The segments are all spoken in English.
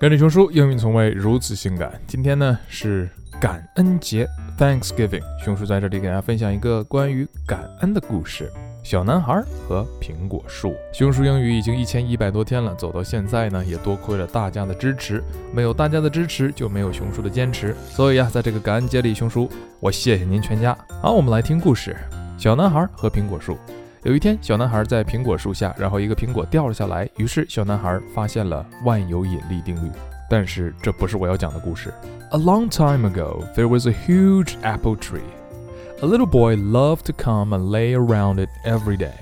跟着熊叔，英语从未如此性感。今天呢是感恩节，Thanksgiving。熊叔在这里给大家分享一个关于感恩的故事：小男孩和苹果树。熊叔英语已经一千一百多天了，走到现在呢，也多亏了大家的支持。没有大家的支持，就没有熊叔的坚持。所以呀，在这个感恩节里，熊叔我谢谢您全家。好，我们来听故事：小男孩和苹果树。有一天，小男孩在苹果树下，然后一个苹果掉了下来。于是，小男孩发现了万有引力定律。但是，这不是我要讲的故事。A long time ago, there was a huge apple tree. A little boy loved to come and lay around it every day.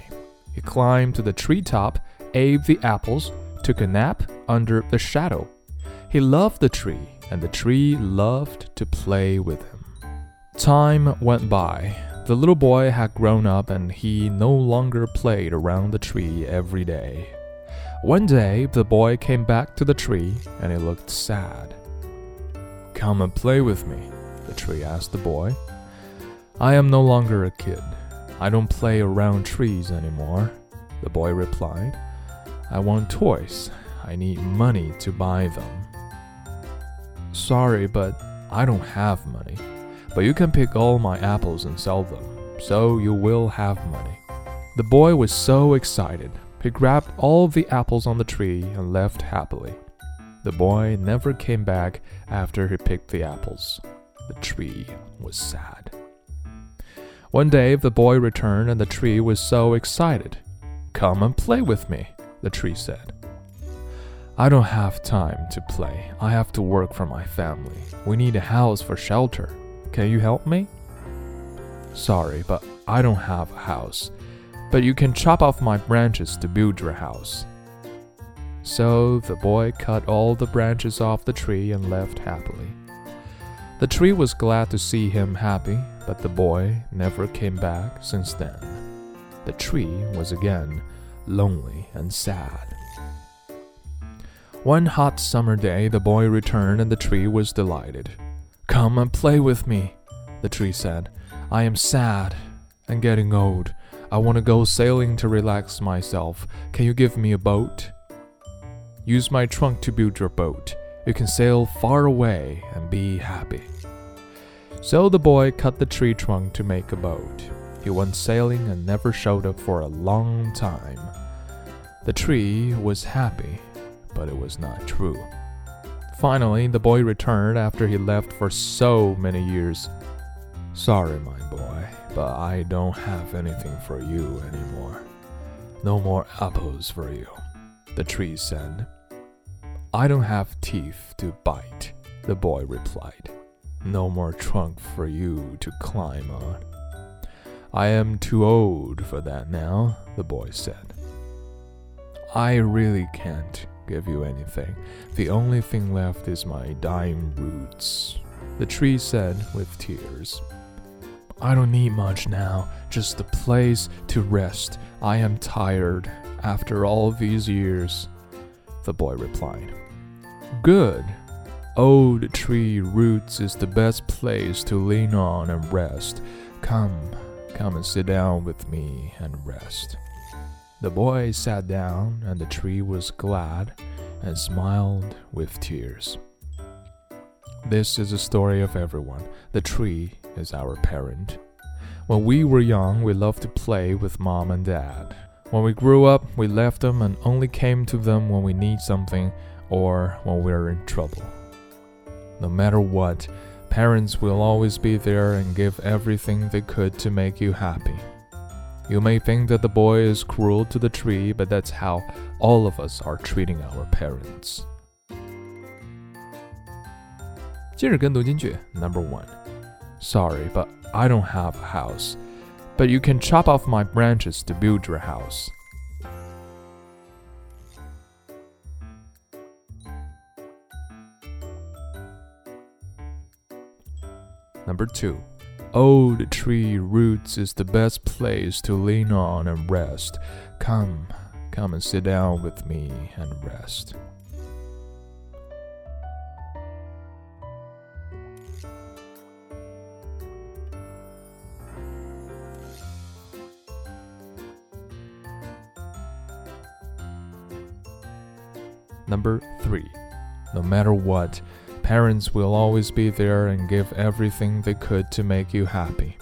He climbed to the tree top, ate the apples, took a nap under the shadow. He loved the tree, and the tree loved to play with him. Time went by. The little boy had grown up and he no longer played around the tree every day. One day, the boy came back to the tree and he looked sad. Come and play with me, the tree asked the boy. I am no longer a kid. I don't play around trees anymore, the boy replied. I want toys. I need money to buy them. Sorry, but I don't have money but you can pick all my apples and sell them, so you will have money. The boy was so excited. He grabbed all the apples on the tree and left happily. The boy never came back after he picked the apples. The tree was sad. One day the boy returned and the tree was so excited. Come and play with me, the tree said. I don't have time to play. I have to work for my family. We need a house for shelter, can you help me? Sorry, but I don't have a house. But you can chop off my branches to build your house. So the boy cut all the branches off the tree and left happily. The tree was glad to see him happy, but the boy never came back since then. The tree was again lonely and sad. One hot summer day, the boy returned and the tree was delighted. Come and play with me, the tree said. I am sad and getting old. I want to go sailing to relax myself. Can you give me a boat? Use my trunk to build your boat. You can sail far away and be happy. So the boy cut the tree trunk to make a boat. He went sailing and never showed up for a long time. The tree was happy, but it was not true. Finally, the boy returned after he left for so many years. Sorry, my boy, but I don't have anything for you anymore. No more apples for you, the tree said. I don't have teeth to bite, the boy replied. No more trunk for you to climb on. I am too old for that now, the boy said. I really can't, give you anything. The only thing left is my dying roots, the tree said with tears. I don't need much now, just a place to rest. I am tired after all these years, the boy replied. Good. Old tree roots is the best place to lean on and rest. Come, come and sit down with me and rest. The boy sat down, and the tree was glad and smiled with tears. This is the story of everyone. The tree is our parent. When we were young, we loved to play with mom and dad. When we grew up, we left them and only came to them when we need something or when we're in trouble. No matter what, parents will always be there and give everything they could to make you happy. You may think that the boy is cruel to the tree, but that's how all of us are treating our parents. 今日跟读金句 Number one. Sorry, but I don't have a house. But you can chop off my branches to build your house. Number two. Old tree roots is the best place to lean on and rest. Come, come and sit down with me and rest. Number 3. No matter what, parents will always be there and give everything they could to make you happy.